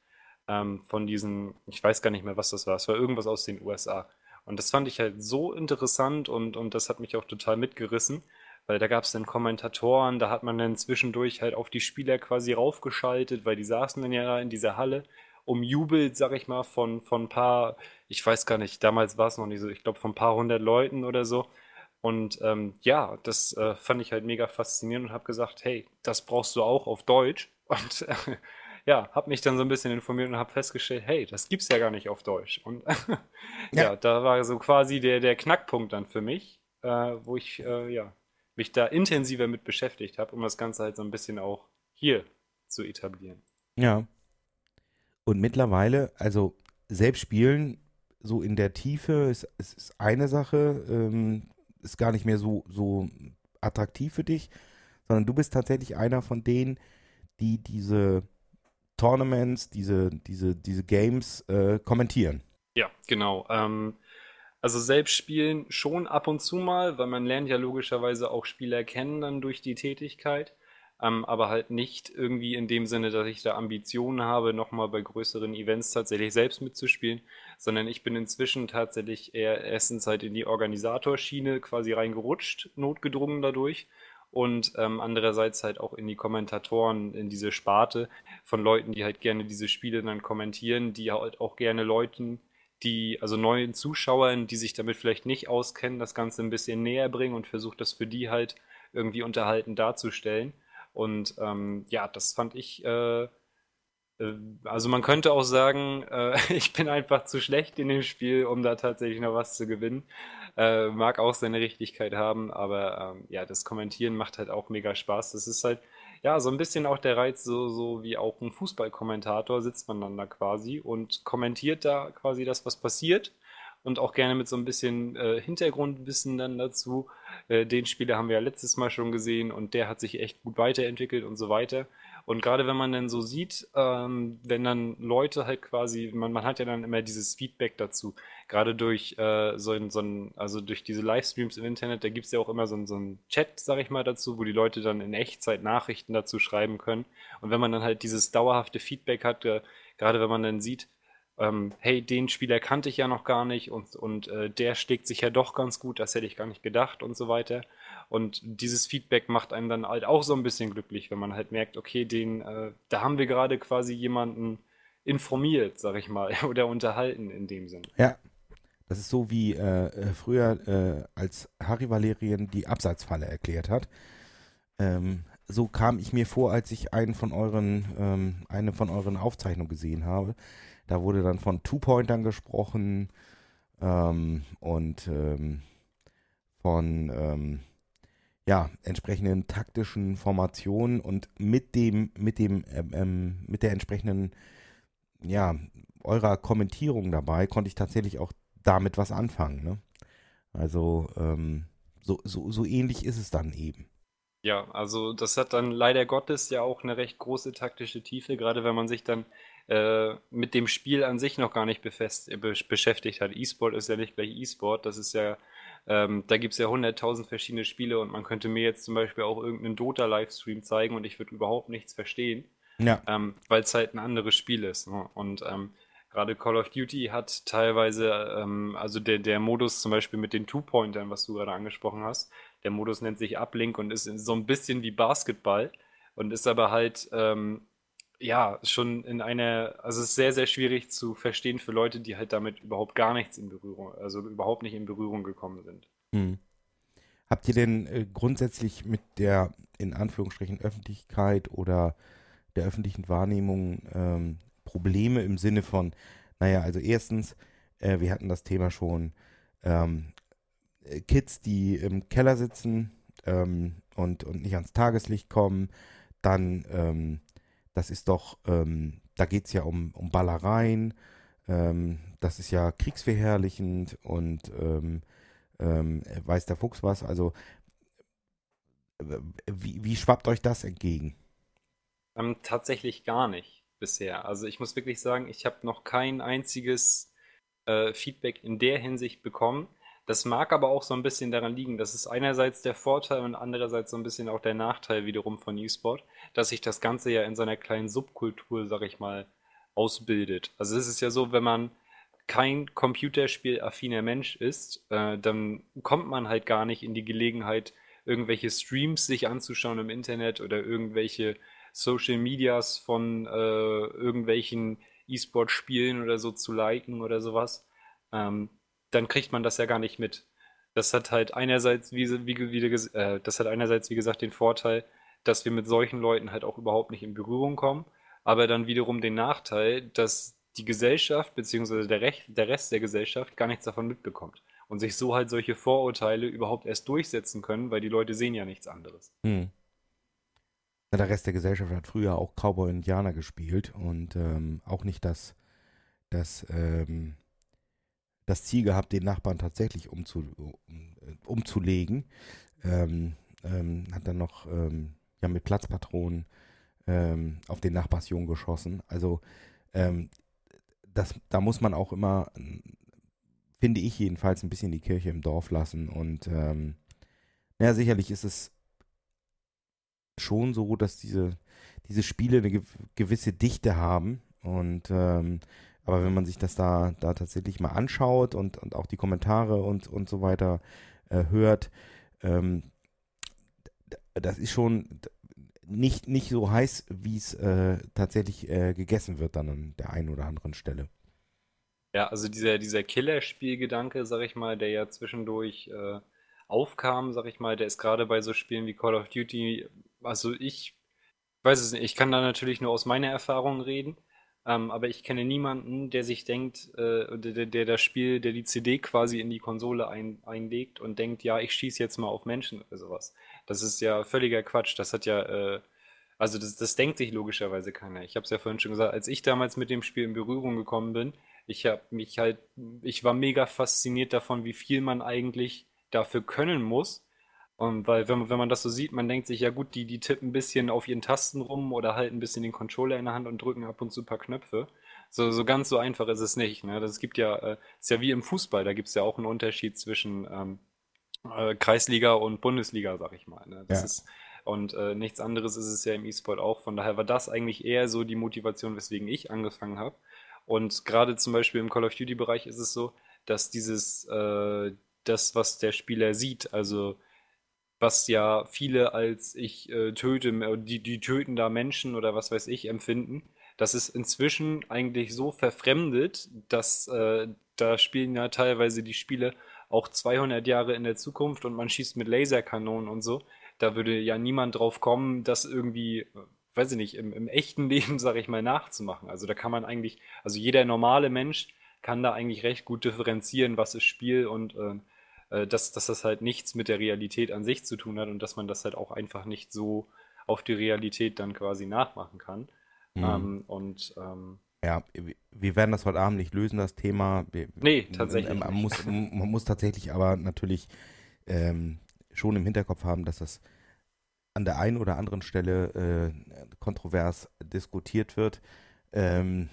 ähm, von diesen, ich weiß gar nicht mehr, was das war, es war irgendwas aus den USA. Und das fand ich halt so interessant und, und das hat mich auch total mitgerissen, weil da gab es dann Kommentatoren, da hat man dann zwischendurch halt auf die Spieler quasi raufgeschaltet, weil die saßen dann ja in dieser Halle umjubelt, sag ich mal, von, von ein paar, ich weiß gar nicht, damals war es noch nicht so, ich glaube von ein paar hundert Leuten oder so. Und ähm, ja, das äh, fand ich halt mega faszinierend und habe gesagt, hey, das brauchst du auch auf Deutsch. Und äh, ja, habe mich dann so ein bisschen informiert und habe festgestellt, hey, das gibt's ja gar nicht auf Deutsch. Und ja. ja. da war so quasi der, der Knackpunkt dann für mich, äh, wo ich äh, ja, mich da intensiver mit beschäftigt habe, um das Ganze halt so ein bisschen auch hier zu etablieren. Ja, und mittlerweile, also selbst spielen, so in der Tiefe, ist, ist eine Sache, ähm, ist gar nicht mehr so, so attraktiv für dich, sondern du bist tatsächlich einer von denen, die diese Tournaments, diese, diese, diese Games äh, kommentieren. Ja, genau. Ähm, also selbst spielen schon ab und zu mal, weil man lernt ja logischerweise auch Spieler kennen dann durch die Tätigkeit ähm, aber halt nicht irgendwie in dem Sinne, dass ich da Ambitionen habe, nochmal bei größeren Events tatsächlich selbst mitzuspielen, sondern ich bin inzwischen tatsächlich eher erstens halt in die Organisatorschiene quasi reingerutscht, notgedrungen dadurch und ähm, andererseits halt auch in die Kommentatoren, in diese Sparte von Leuten, die halt gerne diese Spiele dann kommentieren, die halt auch gerne Leuten, die, also neuen Zuschauern, die sich damit vielleicht nicht auskennen, das Ganze ein bisschen näher bringen und versucht das für die halt irgendwie unterhalten darzustellen. Und ähm, ja, das fand ich, äh, äh, also man könnte auch sagen, äh, ich bin einfach zu schlecht in dem Spiel, um da tatsächlich noch was zu gewinnen. Äh, mag auch seine Richtigkeit haben, aber ähm, ja, das Kommentieren macht halt auch mega Spaß. Das ist halt, ja, so ein bisschen auch der Reiz, so, so wie auch ein Fußballkommentator sitzt man dann da quasi und kommentiert da quasi das, was passiert und auch gerne mit so ein bisschen äh, Hintergrundwissen dann dazu. Äh, den Spieler haben wir ja letztes Mal schon gesehen und der hat sich echt gut weiterentwickelt und so weiter. Und gerade wenn man dann so sieht, ähm, wenn dann Leute halt quasi, man, man hat ja dann immer dieses Feedback dazu, gerade durch äh, so, ein, so ein, also durch diese Livestreams im Internet, da gibt es ja auch immer so, ein, so einen Chat, sag ich mal, dazu, wo die Leute dann in Echtzeit Nachrichten dazu schreiben können. Und wenn man dann halt dieses dauerhafte Feedback hat, äh, gerade wenn man dann sieht, ähm, hey, den Spieler kannte ich ja noch gar nicht und, und äh, der schlägt sich ja doch ganz gut, das hätte ich gar nicht gedacht und so weiter. Und dieses Feedback macht einen dann halt auch so ein bisschen glücklich, wenn man halt merkt, okay, den, äh, da haben wir gerade quasi jemanden informiert, sag ich mal, oder unterhalten in dem Sinn. Ja, das ist so wie äh, äh, früher, äh, als Harry Valerien die Abseitsfalle erklärt hat. Ähm, so kam ich mir vor, als ich einen von euren, ähm, eine von euren Aufzeichnungen gesehen habe. Da wurde dann von Two-Pointern gesprochen ähm, und ähm, von ähm, ja, entsprechenden taktischen Formationen und mit dem, mit dem, ähm, ähm, mit der entsprechenden, ja, eurer Kommentierung dabei konnte ich tatsächlich auch damit was anfangen. Ne? Also ähm, so, so, so ähnlich ist es dann eben. Ja, also das hat dann leider Gottes ja auch eine recht große taktische Tiefe, gerade wenn man sich dann äh, mit dem Spiel an sich noch gar nicht befest, äh, be beschäftigt hat. E-Sport ist ja nicht gleich E-Sport, das ist ja, ähm, da gibt es ja hunderttausend verschiedene Spiele und man könnte mir jetzt zum Beispiel auch irgendeinen Dota-Livestream zeigen und ich würde überhaupt nichts verstehen, Ja. ähm, weil es halt ein anderes Spiel ist. Ne? Und ähm, gerade Call of Duty hat teilweise, ähm, also der, der Modus zum Beispiel mit den Two-Pointern, was du gerade angesprochen hast, der Modus nennt sich Uplink und ist so ein bisschen wie Basketball und ist aber halt ähm, ja, schon in einer, also es ist sehr, sehr schwierig zu verstehen für Leute, die halt damit überhaupt gar nichts in Berührung, also überhaupt nicht in Berührung gekommen sind. Hm. Habt ihr denn äh, grundsätzlich mit der in Anführungsstrichen Öffentlichkeit oder der öffentlichen Wahrnehmung ähm, Probleme im Sinne von, naja, also erstens, äh, wir hatten das Thema schon, ähm, äh, Kids, die im Keller sitzen ähm, und, und nicht ans Tageslicht kommen, dann ähm, das ist doch, ähm, da geht es ja um, um Ballereien, ähm, das ist ja kriegsverherrlichend und ähm, ähm, weiß der Fuchs was. Also, äh, wie, wie schwappt euch das entgegen? Ähm, tatsächlich gar nicht bisher. Also ich muss wirklich sagen, ich habe noch kein einziges äh, Feedback in der Hinsicht bekommen. Das mag aber auch so ein bisschen daran liegen, das ist einerseits der Vorteil und andererseits so ein bisschen auch der Nachteil wiederum von E-Sport, dass sich das Ganze ja in seiner kleinen Subkultur, sag ich mal, ausbildet. Also es ist ja so, wenn man kein computerspielaffiner Mensch ist, äh, dann kommt man halt gar nicht in die Gelegenheit, irgendwelche Streams sich anzuschauen im Internet oder irgendwelche Social Medias von äh, irgendwelchen E-Sport-Spielen oder so zu liken oder sowas. Ähm, dann kriegt man das ja gar nicht mit. Das hat halt einerseits, wie, wie, wie, äh, das hat einerseits, wie gesagt, den Vorteil, dass wir mit solchen Leuten halt auch überhaupt nicht in Berührung kommen, aber dann wiederum den Nachteil, dass die Gesellschaft bzw. Der, der Rest der Gesellschaft gar nichts davon mitbekommt und sich so halt solche Vorurteile überhaupt erst durchsetzen können, weil die Leute sehen ja nichts anderes. Hm. Ja, der Rest der Gesellschaft hat früher auch Cowboy und Indianer gespielt und ähm, auch nicht das, das, ähm, das Ziel gehabt, den Nachbarn tatsächlich umzu, um, umzulegen. Ähm, ähm, hat dann noch ähm, ja, mit Platzpatronen ähm, auf den Nachbarsjungen geschossen. Also ähm, das, da muss man auch immer, finde ich jedenfalls, ein bisschen die Kirche im Dorf lassen. Und ähm, naja, sicherlich ist es schon so, dass diese, diese Spiele eine gew gewisse Dichte haben. Und ähm, aber wenn man sich das da, da tatsächlich mal anschaut und, und auch die Kommentare und, und so weiter äh, hört, ähm, das ist schon nicht, nicht so heiß, wie es äh, tatsächlich äh, gegessen wird dann an der einen oder anderen Stelle. Ja, also dieser, dieser Killerspielgedanke, sag ich mal, der ja zwischendurch äh, aufkam, sag ich mal, der ist gerade bei so Spielen wie Call of Duty, also ich weiß es nicht, ich kann da natürlich nur aus meiner Erfahrung reden, ähm, aber ich kenne niemanden, der sich denkt, äh, der, der das Spiel, der die CD quasi in die Konsole ein, einlegt und denkt, ja, ich schieße jetzt mal auf Menschen oder sowas. Das ist ja völliger Quatsch. Das hat ja, äh, also das, das denkt sich logischerweise keiner. Ich habe es ja vorhin schon gesagt, als ich damals mit dem Spiel in Berührung gekommen bin, ich habe mich halt, ich war mega fasziniert davon, wie viel man eigentlich dafür können muss. Und weil, wenn, man- wenn man das so sieht, man denkt sich, ja gut, die, die tippen ein bisschen auf ihren Tasten rum oder halten ein bisschen den Controller in der Hand und drücken ab und zu ein paar Knöpfe. So, so ganz so einfach ist es nicht. Ne? Das gibt ja, äh, ist ja wie im Fußball, da gibt es ja auch einen Unterschied zwischen ähm, äh, Kreisliga und Bundesliga, sag ich mal. Ne? Das Ja. ist, und äh, nichts anderes ist es ja im E-Sport auch. Von daher war das eigentlich eher so die Motivation, weswegen ich angefangen habe. Und gerade zum Beispiel im Call of Duty-Bereich ist es so, dass dieses, äh, das, was der Spieler sieht, also was ja viele als ich äh, töte, äh, die, die töten da Menschen oder was weiß ich empfinden, das ist inzwischen eigentlich so verfremdet, dass äh, da spielen ja teilweise die Spiele auch 200 Jahre in der Zukunft und man schießt mit Laserkanonen und so. Da würde ja niemand drauf kommen, das irgendwie, äh, weiß ich nicht, im, im echten Leben, sag ich mal, nachzumachen. Also da kann man eigentlich, also jeder normale Mensch kann da eigentlich recht gut differenzieren, was ist Spiel und äh, dass, dass das halt nichts mit der Realität an sich zu tun hat und dass man das halt auch einfach nicht so auf die Realität dann quasi nachmachen kann. Mhm. Ähm, und ähm, Ja, wir- werden das heute Abend nicht lösen, das Thema. Wir, Nee, tatsächlich Man nicht. muss, man muss tatsächlich aber natürlich ähm, schon im Hinterkopf haben, dass das an der einen oder anderen Stelle äh, kontrovers diskutiert wird. Ähm,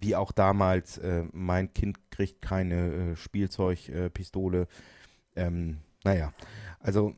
wie auch damals, äh, mein Kind kriegt keine äh, Spielzeugpistole. Äh, ähm, naja, also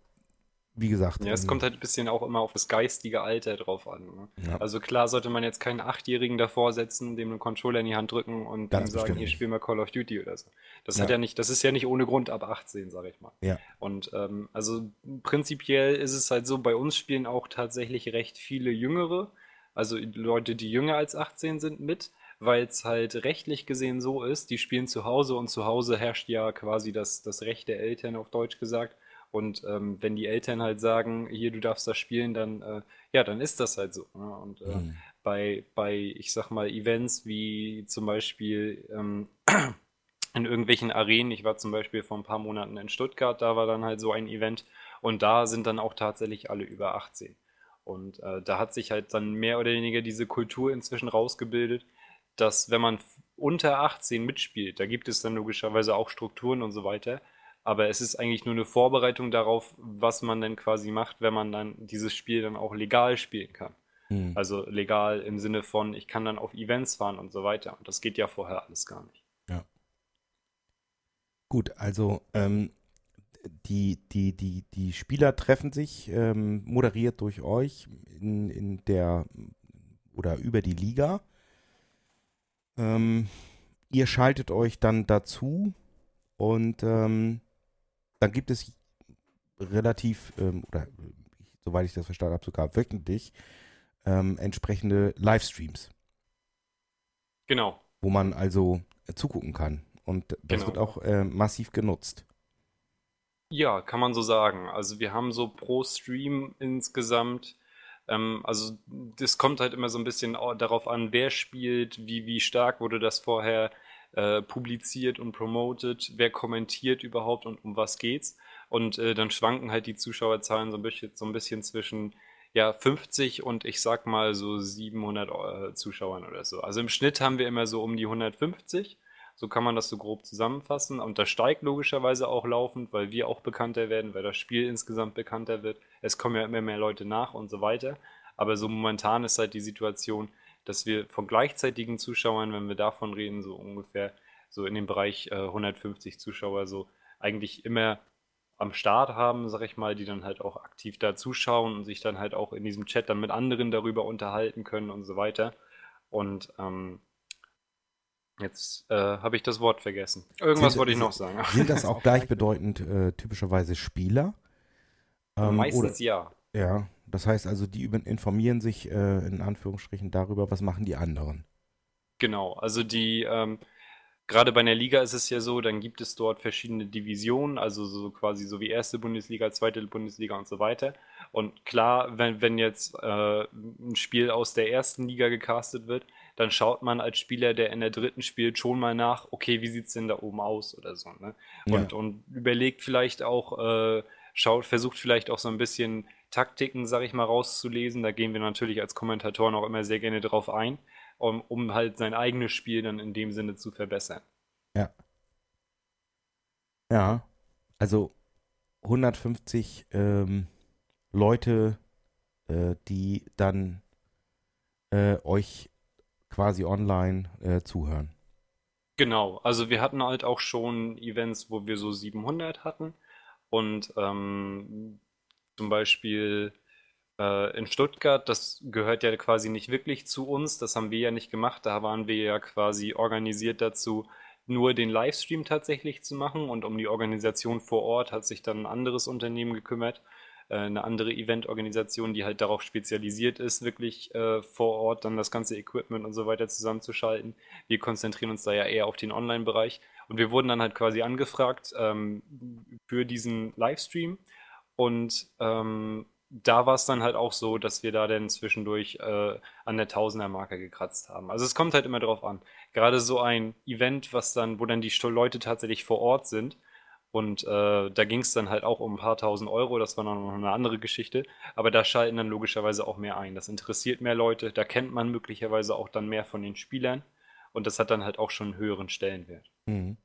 wie gesagt. ja, es ähm, kommt halt ein bisschen auch immer auf das geistige Alter drauf an. Ne? ja, Also klar sollte man jetzt keinen Achtjährigen davor setzen, dem einen Controller in die Hand drücken und Ganz ihm sagen, hier nicht. spiel mal Call of Duty oder so. Das Ja. hat ja nicht, das ist ja nicht ohne Grund ab 18, sag ich mal. Ja. Und ähm, also prinzipiell ist es halt so, bei uns spielen auch tatsächlich recht viele Jüngere, also Leute, die jünger als 18 sind, mit, weil es halt rechtlich gesehen so ist, die spielen zu Hause und zu Hause herrscht ja quasi das, das Recht der Eltern auf Deutsch gesagt. Und ähm, wenn die Eltern halt sagen, hier, du darfst das spielen, dann, äh, ja, dann ist das halt so. Ne? Und äh, Mhm. bei, bei, ich sag mal, Events wie zum Beispiel ähm, in irgendwelchen Arenen, ich war zum Beispiel vor ein paar Monaten in Stuttgart, da war dann halt so ein Event und da sind dann auch tatsächlich alle über 18. Und äh, da hat sich halt dann mehr oder weniger diese Kultur inzwischen rausgebildet, dass wenn man unter 18 mitspielt, da gibt es dann logischerweise auch Strukturen und so weiter, aber es ist eigentlich nur eine Vorbereitung darauf, was man dann quasi macht, wenn man dann dieses Spiel dann auch legal spielen kann. Mhm. Also legal im Sinne von, ich kann dann auf Events fahren und so weiter. Und das geht ja vorher alles gar nicht. Gut, also ähm, die, die, die, die Spieler treffen sich, ähm, moderiert durch euch in, in der oder über die Liga. Ähm, ihr schaltet euch dann dazu und ähm, dann gibt es relativ, ähm, oder äh, soweit ich das verstanden habe, sogar wöchentlich ähm, entsprechende Livestreams, Genau. wo man also äh, zugucken kann. Und das Genau. wird auch äh, massiv genutzt. Ja, kann man so sagen. Also wir haben so pro Stream insgesamt, ähm, also das kommt halt immer so ein bisschen au- darauf an, wer spielt, wie, wie stark wurde das vorher äh, publiziert und promoted, wer kommentiert überhaupt und um was geht's. Und äh, dann schwanken halt die Zuschauerzahlen so ein bisschen, so ein bisschen zwischen ja, 50 und ich sag mal so 700 äh, Zuschauern oder so. Also im Schnitt haben wir immer so um die 150. So kann man das so grob zusammenfassen. Und das steigt logischerweise auch laufend, weil wir auch bekannter werden, weil das Spiel insgesamt bekannter wird. Es kommen ja immer mehr Leute nach und so weiter. Aber so momentan ist halt die Situation, dass wir von gleichzeitigen Zuschauern, wenn wir davon reden, so ungefähr so in dem Bereich äh, 150 Zuschauer so eigentlich immer am Start haben, sag ich mal, die dann halt auch aktiv da zuschauen und sich dann halt auch in diesem Chat dann mit anderen darüber unterhalten können und so weiter. Und ähm, jetzt äh, habe ich das Wort vergessen. Irgendwas Sind- wollte ich sind- noch sagen. Sind das auch gleichbedeutend äh, typischerweise Spieler? Ähm, Meistens ja. oder, ja, das heißt also, die informieren sich äh, in Anführungsstrichen darüber, was machen die anderen. Genau, also die, ähm, gerade bei einer Liga ist es ja so, dann gibt es dort verschiedene Divisionen, also so quasi so wie erste Bundesliga, zweite Bundesliga und so weiter. Und klar, wenn, wenn jetzt äh, ein Spiel aus der ersten Liga gecastet wird, dann schaut man als Spieler, der in der dritten spielt, schon mal nach, okay, wie sieht's denn da oben aus oder so, ne? Und, und überlegt vielleicht auch, äh, schaut, versucht vielleicht auch so ein bisschen Taktiken, sag ich mal, rauszulesen. Da gehen wir natürlich als Kommentatoren auch immer sehr gerne drauf ein. um, um halt sein eigenes Spiel dann in dem Sinne zu verbessern. Ja. Ja. Also 150 ähm, Leute, äh, die dann äh, euch quasi online äh, zuhören. Genau, also wir hatten halt auch schon Events, wo wir so 700 hatten und ähm, zum Beispiel äh, in Stuttgart, das gehört ja quasi nicht wirklich zu uns, das haben wir ja nicht gemacht, da waren wir ja quasi organisiert dazu, nur den Livestream tatsächlich zu machen und um die Organisation vor Ort hat sich dann ein anderes Unternehmen gekümmert, äh, eine andere Eventorganisation, die halt darauf spezialisiert ist, wirklich äh, vor Ort dann das ganze Equipment und so weiter zusammenzuschalten. Wir konzentrieren uns da ja eher auf den Online-Bereich und wir wurden dann halt quasi angefragt ähm, für diesen Livestream und ähm, da war es dann halt auch so, dass wir da dann zwischendurch äh, an der Tausender-Marke gekratzt haben. Also es kommt halt immer drauf an. Gerade so ein Event, was dann, wo dann die Leute tatsächlich vor Ort sind. Und äh, da ging es dann halt auch um ein paar tausend Euro, das war noch eine andere Geschichte. Aber da schalten dann logischerweise auch mehr ein. Das interessiert mehr Leute, da kennt man möglicherweise auch dann mehr von den Spielern. Und das hat dann halt auch schon einen höheren Stellenwert. Mhm.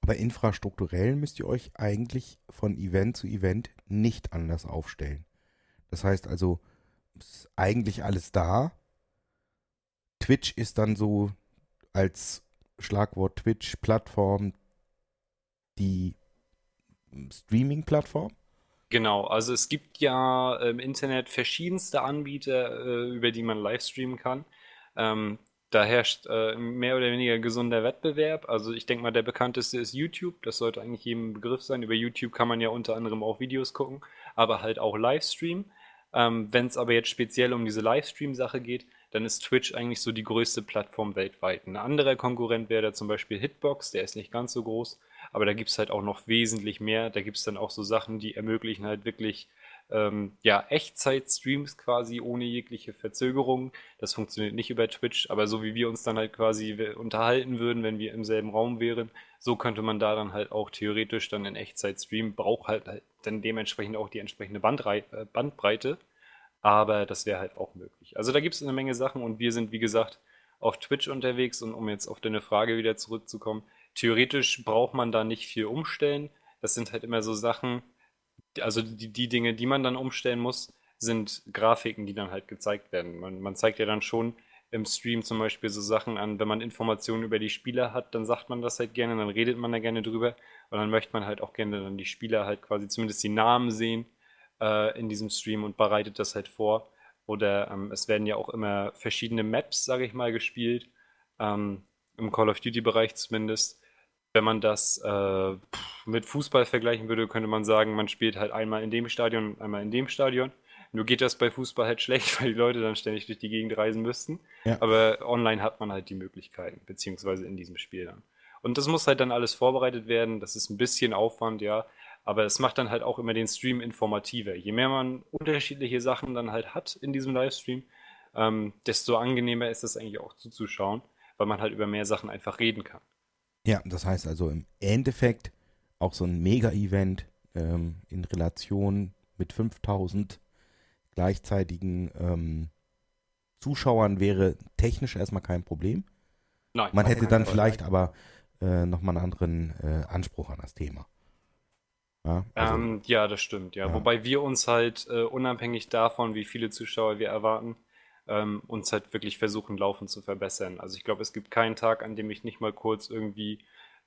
Aber infrastrukturell müsst ihr euch eigentlich von Event zu Event nicht anders aufstellen. Das heißt also, ist eigentlich alles da. Twitch ist dann so als Schlagwort Twitch-Plattform die Streaming-Plattform. Genau, also es gibt ja im Internet verschiedenste Anbieter, äh, über die man livestreamen kann. Da herrscht äh, mehr oder weniger gesunder Wettbewerb. Also ich denke mal, der bekannteste ist YouTube. Das sollte eigentlich jedem Begriff sein. Über YouTube kann man ja unter anderem auch Videos gucken, aber halt auch Livestream. Ähm, Wenn es aber jetzt speziell um diese Livestream-Sache geht, dann ist Twitch eigentlich so die größte Plattform weltweit. Ein anderer Konkurrent wäre da zum Beispiel Hitbox, der ist nicht ganz so groß, aber da gibt es halt auch noch wesentlich mehr. Da gibt es dann auch so Sachen, die ermöglichen halt wirklich ähm, ja, Echtzeit-Streams quasi ohne jegliche Verzögerung. Das funktioniert nicht über Twitch, aber so wie wir uns dann halt quasi unterhalten würden, wenn wir im selben Raum wären, so könnte man da dann halt auch theoretisch dann in Echtzeit streamen. Braucht halt, halt dann dementsprechend auch die entsprechende Bandrei äh, Bandbreite, aber das wäre halt auch möglich. Also da gibt es eine Menge Sachen und wir sind, wie gesagt, auf Twitch unterwegs und um jetzt auf deine Frage wieder zurückzukommen, theoretisch braucht man da nicht viel umstellen. Das sind halt immer so Sachen, also die, die Dinge, die man dann umstellen muss, sind Grafiken, die dann halt gezeigt werden. Man, man zeigt ja dann schon im Stream zum Beispiel so Sachen an, wenn man Informationen über die Spieler hat, dann sagt man das halt gerne, dann redet man da gerne drüber und dann möchte man halt auch gerne dann die Spieler halt quasi zumindest die Namen sehen äh, in diesem Stream und bereitet das halt vor. Oder ähm, es werden ja auch immer verschiedene Maps, sage ich mal, gespielt, ähm, im Call of Duty-Bereich zumindest. Wenn man das äh, mit Fußball vergleichen würde, könnte man sagen, man spielt halt einmal in dem Stadion und einmal in dem Stadion. Nur geht das bei Fußball halt schlecht, weil die Leute dann ständig durch die Gegend reisen müssten. Ja. Aber online hat man halt die Möglichkeiten, beziehungsweise in diesem Spiel dann. Und das muss halt dann alles vorbereitet werden. Das ist ein bisschen Aufwand, ja. Aber es macht dann halt auch immer den Stream informativer. Je mehr man unterschiedliche Sachen dann halt hat in diesem Livestream, ähm, desto angenehmer ist es eigentlich auch zuzuschauen, weil man halt über mehr Sachen einfach reden kann. Ja, das heißt also im Endeffekt auch so ein Mega-Event ähm, in Relation mit 5000 gleichzeitigen ähm, Zuschauern wäre technisch erstmal kein Problem. Nein, Man hätte dann vielleicht aber äh, nochmal einen anderen äh, Anspruch an das Thema. Ja, also, ähm, ja, das stimmt, ja. ja. Wobei wir uns halt äh, unabhängig davon, wie viele Zuschauer wir erwarten, ähm, uns halt wirklich versuchen, laufend zu verbessern. Also ich glaube, es gibt keinen Tag, an dem ich nicht mal kurz irgendwie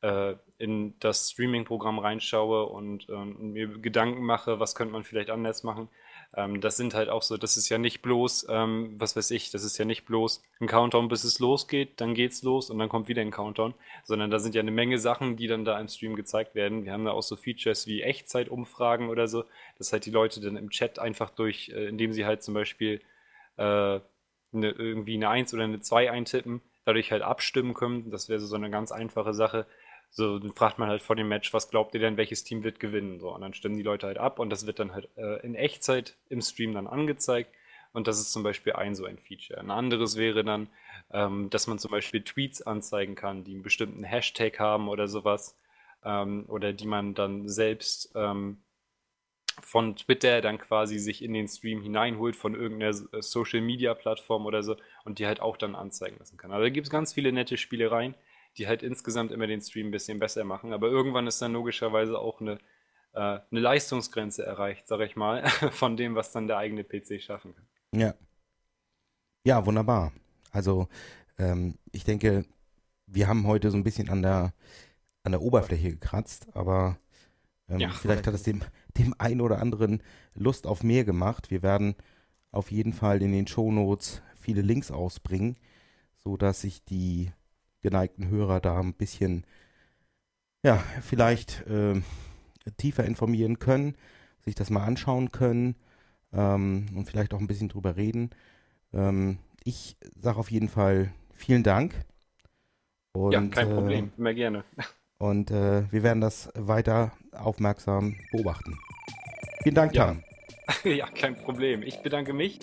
äh, in das Streaming-Programm reinschaue und ähm, mir Gedanken mache, was könnte man vielleicht anders machen. Ähm, das sind halt auch so, das ist ja nicht bloß, ähm, was weiß ich, das ist ja nicht bloß ein Countdown, bis es losgeht, dann geht's los und dann kommt wieder ein Countdown, sondern da sind ja eine Menge Sachen, die dann da im Stream gezeigt werden. Wir haben da auch so Features wie Echtzeitumfragen oder so, dass halt die Leute dann im Chat einfach durch, äh, indem sie halt zum Beispiel äh, eine, irgendwie eine 1 oder eine 2 eintippen, dadurch halt abstimmen können. Das wäre so eine ganz einfache Sache. So, dann fragt man halt vor dem Match, was glaubt ihr denn, welches Team wird gewinnen? So, und dann stimmen die Leute halt ab und das wird dann halt äh, in Echtzeit im Stream dann angezeigt. Und das ist zum Beispiel ein so ein Feature. Ein anderes wäre dann, ähm, dass man zum Beispiel Tweets anzeigen kann, die einen bestimmten Hashtag haben oder sowas. Ähm, oder die man dann selbst ähm, von Twitter dann quasi sich in den Stream hineinholt von irgendeiner äh, Social Media Plattform oder so und die halt auch dann anzeigen lassen kann. Also da gibt es ganz viele nette Spielereien, die halt insgesamt immer den Stream ein bisschen besser machen. Aber irgendwann ist dann logischerweise auch eine, äh, eine Leistungsgrenze erreicht, sag ich mal, von dem, was dann der eigene PC schaffen kann. Ja. Ja, wunderbar. Also ähm, ich denke, wir haben heute so ein bisschen an der, an der Oberfläche gekratzt, aber ähm, Ja. vielleicht hat es dem, dem einen oder anderen Lust auf mehr gemacht. Wir werden auf jeden Fall in den Shownotes viele Links ausbringen, so dass sich die geneigten Hörer da ein bisschen, ja, vielleicht ähm, tiefer informieren können, sich das mal anschauen können ähm, und vielleicht auch ein bisschen drüber reden. Ähm, ich sage auf jeden Fall vielen Dank. Und, ja, kein äh, Problem, immer gerne. und äh, wir werden das weiter aufmerksam beobachten. Vielen Dank, Ja. Tan. ja, kein Problem. Ich bedanke mich.